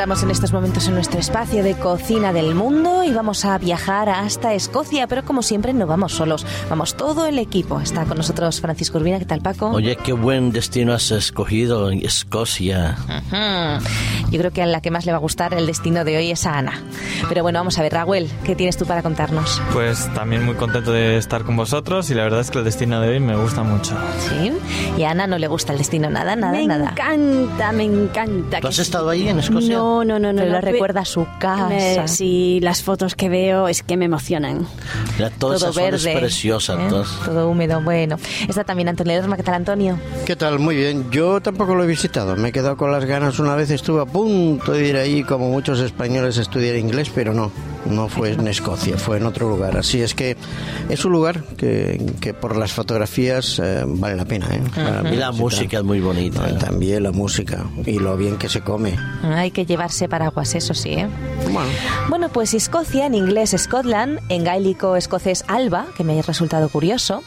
Entramos en estos momentos en nuestro espacio de cocina del mundo y vamos a viajar hasta Escocia, pero como siempre no vamos solos, vamos todo el equipo. Está con nosotros Francisco Urbina, ¿qué tal Paco? Oye, qué buen destino has escogido, Escocia. Yo creo que a la que más le va a gustar el destino de hoy es a Ana. Pero bueno, vamos a ver, Raúl, ¿qué tienes tú para contarnos? Pues también muy contento de estar con vosotros y la verdad es que el destino de hoy me gusta mucho. Sí, y a Ana no le gusta el destino nada, nada, me nada. Me encanta, me encanta. ¿Tú has estado ahí en Escocia? No, no, no, no. Pero no. recuerda su casa. Me, sí, las fotos que veo es que me emocionan. Todo, todo verde, es preciosa. ¿eh? Todo. todo húmedo, bueno. Está también Antonio Lerma, ¿qué tal Antonio? ¿Qué tal? Muy bien. Yo tampoco lo he visitado. Me he quedado con las ganas. Una vez estuve a punto de ir ahí, como muchos españoles, a estudiar inglés, pero no. No fue en Escocia, fue en otro lugar. Así es que es un lugar que, que por las fotografías eh, vale la pena. ¿eh? Y la música es muy bonita. No, y también la música y lo bien que se come. Hay que llevarse paraguas, eso sí, ¿eh? Bueno, Bueno, pues Escocia, en inglés Scotland, en gaélico escocés Alba, que me ha resultado curioso,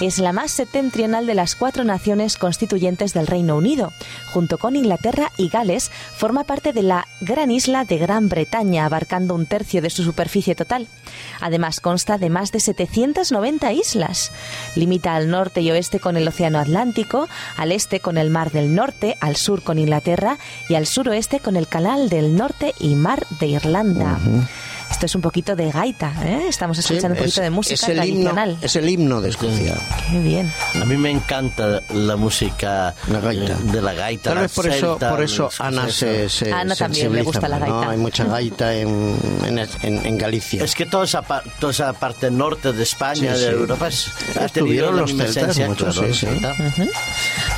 es la más septentrional de las cuatro naciones constituyentes del Reino Unido. Junto con Inglaterra y Gales, forma parte de la gran isla de Gran Bretaña, abarcando un tercio de su superficie total. Además, consta de más de 790 islas. Limita al norte y oeste con el Océano Atlántico, al este con el Mar del Norte, al sur con Inglaterra y al suroeste con el Canal del Norte y Mar de Irlanda. Esto es un poquito de gaita, ¿eh? Estamos sí, escuchando un es, poquito de música es el himno, tradicional. es el himno de Escocia. Qué bien. A mí me encanta la música La gaita. de la gaita. Tal vez por eso, por eso Ana se, se Ana también le gusta la ¿no? gaita. Hay mucha gaita en, en, en- en Galicia. Es que toda esa, toda esa parte norte de España, Sí, de sí. Europa, es- ha tenido la los misma celtas esencia, muchos, claro, sí, sí. celta.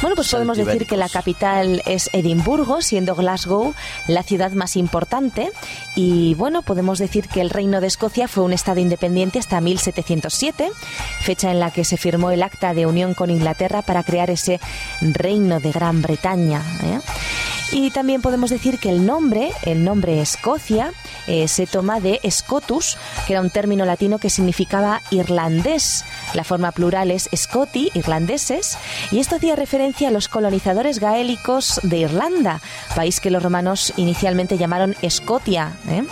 Bueno, pues podemos decir que la capital es Edimburgo, siendo Glasgow la ciudad más importante. Y bueno, podemos decir que el Reino de Escocia fue un estado independiente hasta 1707, fecha en la que se firmó el acta de unión con Inglaterra para crear ese Reino de Gran Bretaña. ¿eh? Y también podemos decir que el nombre, el nombre Escocia, eh, se toma de Scotus, que era un término latino que significaba irlandés. La forma plural es Scoti, irlandeses, y esto hacía referencia a los colonizadores gaélicos de Irlanda, país que los romanos inicialmente llamaron Escotia. ¿eh?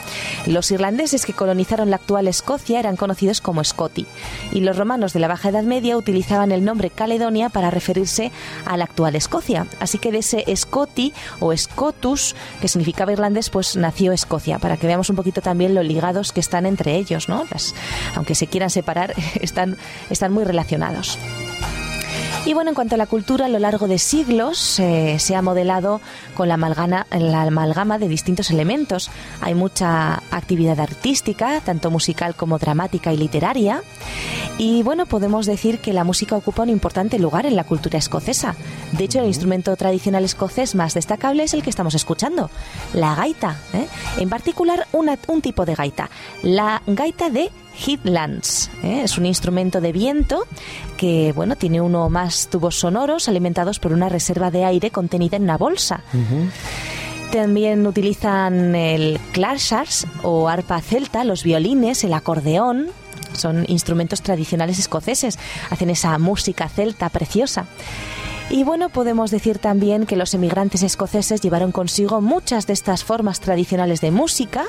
Los irlandeses que colonizaron la actual Escocia eran conocidos como Scoti, y los romanos de la Baja Edad Media utilizaban el nombre Caledonia para referirse a la actual Escocia. Así que de ese Scoti o Scotus, que significaba irlandés, pues nació Escocia, para que veamos un poquito también lo ligados que están entre ellos, ¿no? Las- aunque se quieran separar, están, están muy relacionados. Y bueno, en cuanto a la cultura, a lo largo de siglos eh, se ha modelado con la, amalgana- la amalgama de distintos elementos. Hay mucha actividad artística, tanto musical como dramática y literaria. Y bueno, podemos decir que la música ocupa un importante lugar en la cultura escocesa. De hecho, el instrumento tradicional escocés más destacable es el que estamos escuchando, la gaita. ¿eh? En particular, una- un tipo de gaita, la gaita de Headlands. ¿eh? Es un instrumento de viento que, bueno, tiene uno o más tubos sonoros alimentados por una reserva de aire contenida en una bolsa. También utilizan el clarsars o arpa celta, los violines, el acordeón. Son instrumentos tradicionales escoceses. Hacen esa música celta preciosa. Y bueno, podemos decir también que los emigrantes escoceses llevaron consigo muchas de estas formas tradicionales de música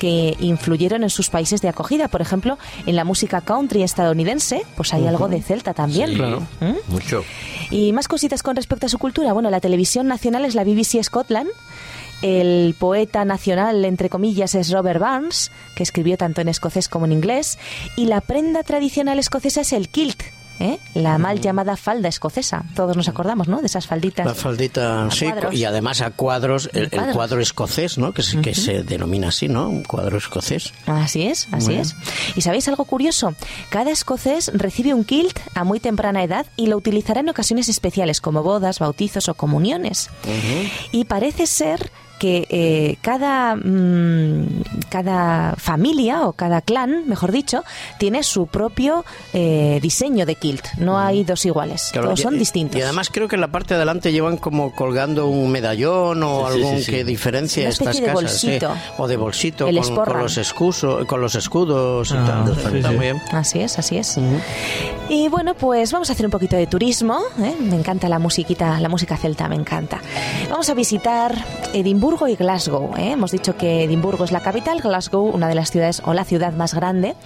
que influyeron en sus países de acogida. Por ejemplo, en la música country estadounidense, pues hay algo de celta también. Sí, ¿Mm? mucho. Y más cositas con respecto a su cultura. Bueno, la televisión nacional es la BBC Scotland. El poeta nacional, entre comillas, es Robert Burns, que escribió tanto en escocés como en inglés. Y la prenda tradicional escocesa es el kilt, ¿eh? la mal llamada falda escocesa. Todos nos acordamos, ¿no? De esas falditas. La faldita, sí, cuadros. y además a cuadros, el, cuadro escocés, ¿no? Que, se- que se denomina así, ¿no? Un cuadro escocés. Así es, así es. ¿Y sabéis algo curioso? Cada escocés recibe un kilt a muy temprana edad y lo utilizará en ocasiones especiales como bodas, bautizos o comuniones. Y parece ser que eh, cada, mm, cada familia o cada clan, mejor dicho, tiene su propio eh, diseño de kilt. No hay dos iguales, Claro, todos y- son y- distintos. Y además creo que en la parte de adelante llevan como colgando un medallón o Sí, algún sí, sí. que diferencia Una estas de casas. bolsito. O de bolsito El con, con los escusos, con los escudos y Ah, tal. sí, Está sí. muy bien. Así es, así es. Y bueno, pues vamos a hacer un poquito de turismo. ¿eh? Me encanta la musiquita, la música celta, me encanta. Vamos a visitar Edimburgo y Glasgow. ¿eh? Hemos dicho que Edimburgo es la capital, Glasgow una de las ciudades o la ciudad más grande.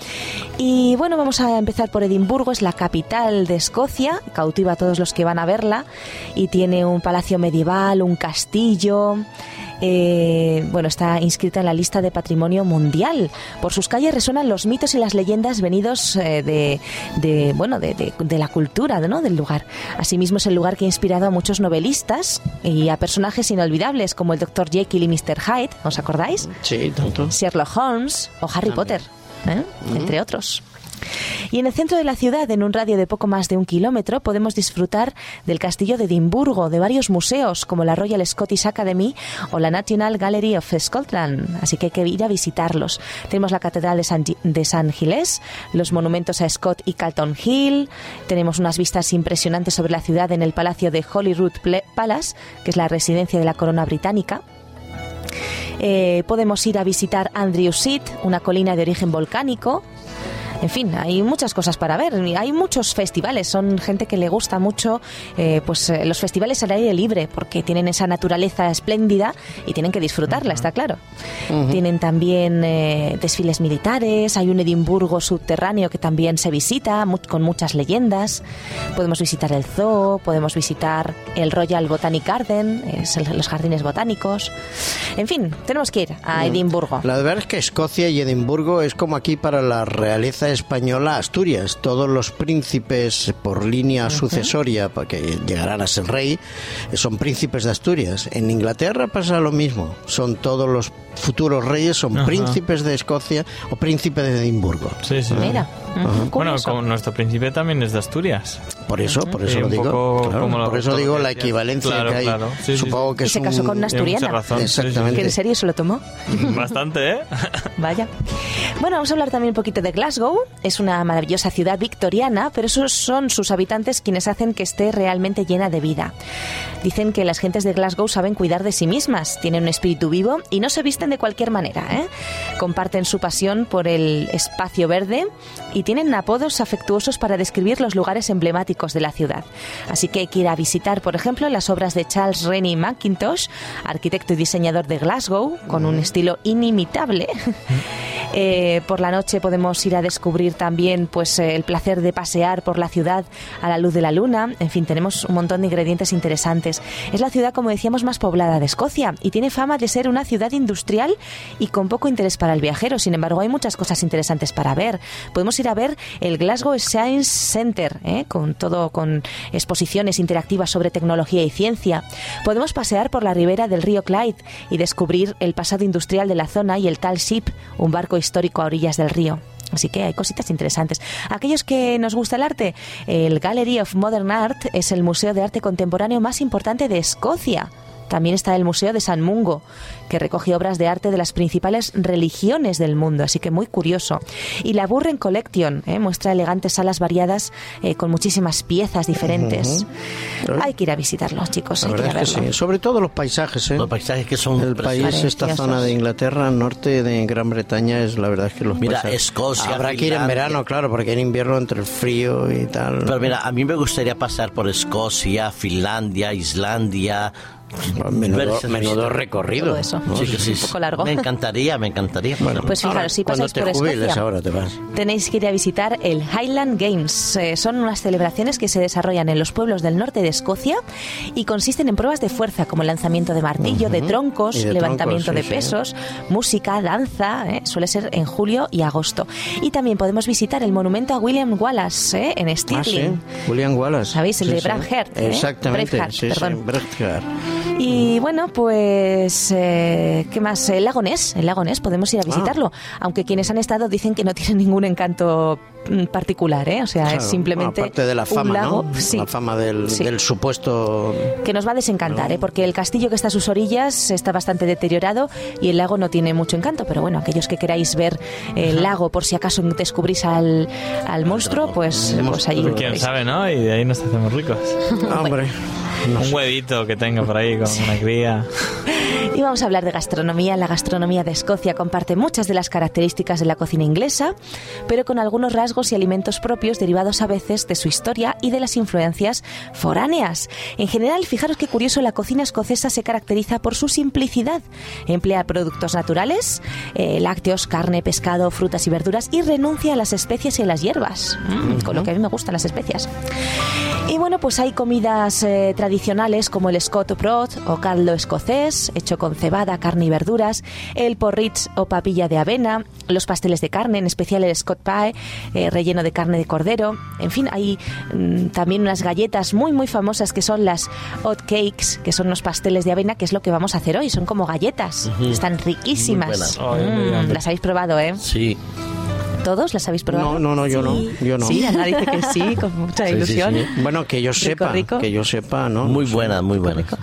Y bueno, vamos a empezar por Edimburgo, es la capital de Escocia, cautiva a todos los que van a verla y tiene un palacio medieval, un castillo. Eh, bueno, está inscrita en la lista de patrimonio mundial. Por sus calles resuenan los mitos y las leyendas venidos eh, de, bueno, de, la cultura ¿no? del lugar. Asimismo, es el lugar que ha inspirado a muchos novelistas y a personajes inolvidables como el Dr. Jekyll y Mr. Hyde, ¿os acordáis? Sí, tanto. Sherlock Holmes o Harry Potter, ¿eh? entre otros. Y en el centro de la ciudad, en un radio de poco más de un kilómetro, podemos disfrutar del castillo de Edimburgo, de varios museos como la Royal Scottish Academy o la National Gallery of Scotland, así que hay que ir a visitarlos. Tenemos la Catedral de San, de Gilés, los monumentos a Scott y Calton Hill, tenemos unas vistas impresionantes sobre la ciudad en el Palacio de Holyrood Palace, que es la residencia de la corona británica. Eh, podemos ir a visitar Andrew Seat, una colina de origen volcánico, en fin, hay muchas cosas para ver. Hay muchos festivales. Son gente que le gusta mucho eh, pues eh, los festivales al aire libre porque tienen esa naturaleza espléndida y tienen que disfrutarla, está claro. Tienen también eh, desfiles militares. Hay un Edimburgo subterráneo que también se visita con muchas leyendas. Podemos visitar el zoo, podemos visitar el Royal Botanic Garden, los jardines botánicos. En fin, tenemos que ir a Edimburgo. La verdad es que Escocia y Edimburgo es como aquí para la realeza española Asturias. Todos los príncipes por línea sucesoria, porque llegarán a ser rey, son príncipes de Asturias. En Inglaterra pasa lo mismo. Son todos los futuros reyes, son príncipes de Escocia o príncipes de Edimburgo. Sí, sí. Mira. Bueno, como nuestro príncipe también es de Asturias. Por eso, por eso lo digo. por eso digo la equivalencia que hay. Supongo que y se casó con una asturiana. Exactamente. ¿Que en serio se lo tomó? Bastante, ¿eh? Vaya. Bueno, vamos a hablar también un poquito de Glasgow. Es una maravillosa ciudad victoriana, pero esos son sus habitantes quienes hacen que esté realmente llena de vida. Dicen que las gentes de Glasgow saben cuidar de sí mismas, tienen un espíritu vivo y no se visten de cualquier manera. ¿eh? Comparten su pasión por el espacio verde y tienen apodos afectuosos para describir los lugares emblemáticos de la ciudad. Así que hay que ir a visitar, por ejemplo, las obras de Charles Rennie Mackintosh, arquitecto y diseñador de Glasgow, con un estilo inimitable. Eh, por la noche podemos ir a descubrir también pues el placer de pasear por la ciudad a la luz de la luna. En fin, tenemos un montón de ingredientes interesantes. Es la ciudad, como decíamos, más poblada de Escocia y tiene fama de ser una ciudad industrial y con poco interés para el viajero. Sin embargo, hay muchas cosas interesantes para ver. Podemos ir a ver el Glasgow Science Center, ¿eh? con todo, con exposiciones interactivas sobre tecnología y ciencia. Podemos pasear por la ribera del río Clyde y descubrir el pasado industrial de la zona y el Tal Ship, un barco histórico a orillas del río. Así que hay cositas interesantes. Aquellos que nos gusta el arte, el Gallery of Modern Art es el museo de arte contemporáneo más importante de Escocia. También está el Museo de San Mungo, que recoge obras de arte de las principales religiones del mundo, así que muy curioso. Y la Burren Collection ¿eh? muestra elegantes salas variadas eh, con muchísimas piezas diferentes. Hay que ir a visitarlos, chicos. Sobre todo los paisajes. ¿eh? Los paisajes que son el país, esta zona de Inglaterra, norte de Gran Bretaña, es la verdad es que los Mira, Escocia. Habrá que ir en verano, claro, porque en invierno entre el frío y tal. Pero mira, a mí me gustaría pasar por Escocia, Finlandia, Islandia, Menudo, recorrido. eso. Un poco largo. Me encantaría, me encantaría. Bueno, pues fijaros, si pasáis por Escocia, ahora te vas. tenéis que ir a visitar el Highland Games. Eh, son unas celebraciones que se desarrollan en los pueblos del norte de Escocia y consisten en pruebas de fuerza como lanzamiento de martillo, de troncos, levantamiento de pesos, música, danza. Eh, suele ser en julio y agosto. Y también podemos visitar el monumento a William Wallace eh, en Stirling. Ah, William Wallace. ¿Sabéis? El de Braveheart. Exactamente. perdón. Y bueno, pues, eh, ¿qué más? El lago Ness, el lago Ness, podemos ir a ah. visitarlo. Aunque quienes han estado dicen que no tiene ningún encanto mm, particular, ¿eh? O sea, es simplemente aparte de la fama, un lago, ¿no? La fama del, supuesto... Que nos va a desencantar, ¿eh? Porque el castillo que está a sus orillas está bastante deteriorado y el lago no tiene mucho encanto, pero bueno, aquellos que queráis ver el lago por si acaso descubrís al, al monstruo, pues, pues allí... Quién sabe, ¿no? Y de ahí nos hacemos ricos. Hombre. Un huevito que tenga por ahí con una cría. Y vamos a hablar de gastronomía. La gastronomía de Escocia comparte muchas de las características de la cocina inglesa, pero con algunos rasgos y alimentos propios derivados a veces de su historia y de las influencias foráneas. En general, fijaros qué curioso, la cocina escocesa se caracteriza por su simplicidad. Emplea productos naturales, eh, lácteos, carne, pescado, frutas y verduras y renuncia a las especias y a las hierbas, mm, con lo que a mí me gustan las especias. Y bueno, pues hay comidas eh, tradicionales como el Scott Broth o caldo escocés, hecho con cebada, carne y verduras, el porridge o papilla de avena, los pasteles de carne, en especial el Scott Pie, eh, relleno de carne de cordero. En fin, hay mm, también unas galletas muy, muy famosas que son las hot cakes, que son los pasteles de avena, que es lo que vamos a hacer hoy. Son como galletas. Están riquísimas. Mm, las habéis probado, ¿eh? Sí. ¿Todos las habéis probado? No, no, no, yo no. Yo no. Sí, Ana dice que sí, con mucha Sí, sí, ilusión. sí. Bueno, que yo sepa, rico. que yo sepa, ¿no? Muy buena, muy buena. Rico.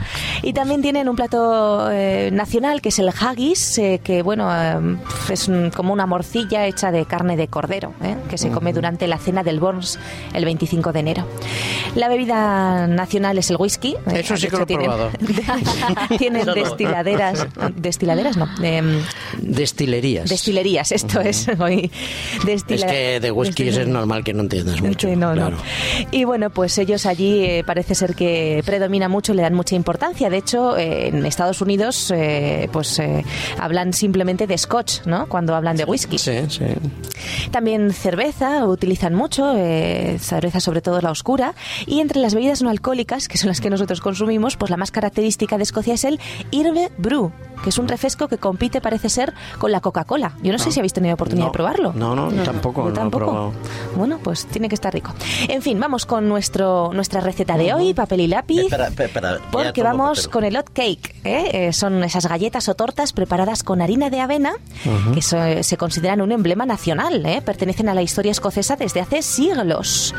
Y también tienen un plato eh, nacional que es el haggis, eh, que bueno eh, es un- como una morcilla hecha de carne de cordero, eh, que se come durante la cena del Borns el 25 de enero. La bebida nacional es el whisky. eh, Eso sí que lo he tienen- probado. tienen destiladeras, destiladeras no, em, Destilerías. destilerías, esto es. hoy, destila- es que de whisky es normal que no entiendas mucho. Sí, no, no. claro. Y bueno, pues ellos allí eh, parece ser que predomina mucho, le dan mucha importancia. De hecho, eh, en Estados Unidos, eh, pues eh, hablan simplemente de scotch, ¿no? Cuando hablan de whisky. Sí, sí. También cerveza, utilizan mucho, eh, cerveza sobre todo la oscura. Y entre las bebidas no alcohólicas, que son las que nosotros consumimos, pues la más característica de Escocia es el Irve Brew, que es un refresco que compite, parece ser, con la Coca-Cola. Yo no sé si habéis tenido oportunidad No, de probarlo. no, no, tampoco, Yo no lo he tampoco. probado. Bueno, pues tiene que estar rico. En fin, vamos con nuestro nuestra receta de hoy, papel y lápiz. Espera, espera, Porque vamos papel. con el hot cake. ¿eh? Eh, son esas galletas o tortas preparadas con harina de avena que so- se consideran un emblema nacional. ¿eh? Pertenecen a la historia escocesa desde hace siglos.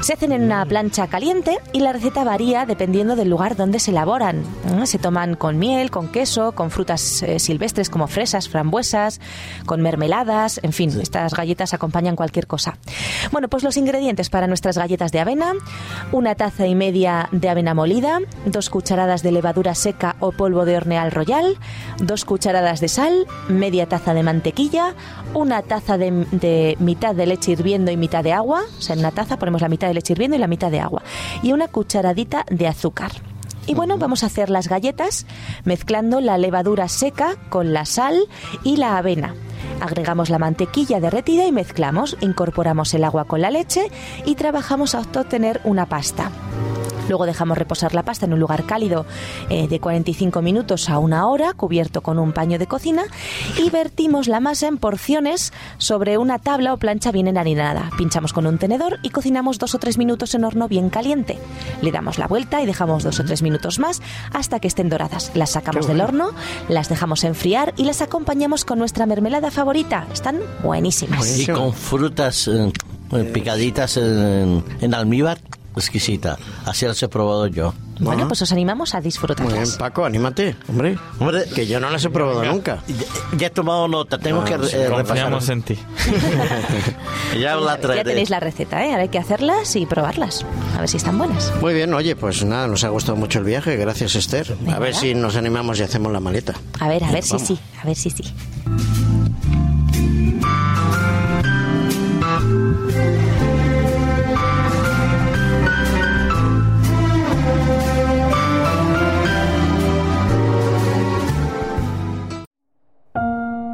Se hacen en una plancha caliente y la receta varía dependiendo del lugar donde se elaboran. Se toman con miel, con queso, con frutas eh, silvestres como fresas, frambuesas, con mermeladas, en fin, estas galletas acompañan cualquier cosa. Bueno, pues los ingredientes para nuestras galletas de avena, una taza y media de avena molida, dos cucharadas de levadura seca o polvo de hornear royal, dos cucharadas de sal, media taza de mantequilla, una taza de, de mitad de leche hirviendo y mitad de agua, o sea, en una taza ponemos la mitad de leche hirviendo y la mitad de agua, y una cucharadita de azúcar. Y bueno, vamos a hacer las galletas mezclando la levadura seca con la sal y la avena. Agregamos la mantequilla derretida y mezclamos. Incorporamos el agua con la leche y trabajamos hasta obtener una pasta. Luego dejamos reposar la pasta en un lugar cálido eh, de 45 minutos a una hora, cubierto con un paño de cocina, y vertimos la masa en porciones sobre una tabla o plancha bien enharinada. Pinchamos con un tenedor y cocinamos dos o tres minutos en horno bien caliente. Le damos la vuelta y dejamos dos o tres minutos más hasta que estén doradas. Las sacamos del horno, las dejamos enfriar y las acompañamos con nuestra mermelada favorita. Están buenísimas. Y con frutas eh, eh, picaditas en, en almíbar, exquisita. Así las he probado yo. Bueno, pues os animamos a Muy bien, disfrutarlas. Paco, anímate, hombre. Hombre, Que yo no las he probado nunca. ya, ya he tomado nota, tengo Ah, que sí, eh, en ti. Ya la Ya tenéis la receta, ¿eh? Ahora hay que hacerlas y probarlas. A ver si están buenas. Muy bien, oye, pues nada, nos ha gustado mucho el viaje, gracias Esther. A ver si nos animamos y hacemos la maleta. A ver, a ver si sí. A ver si sí.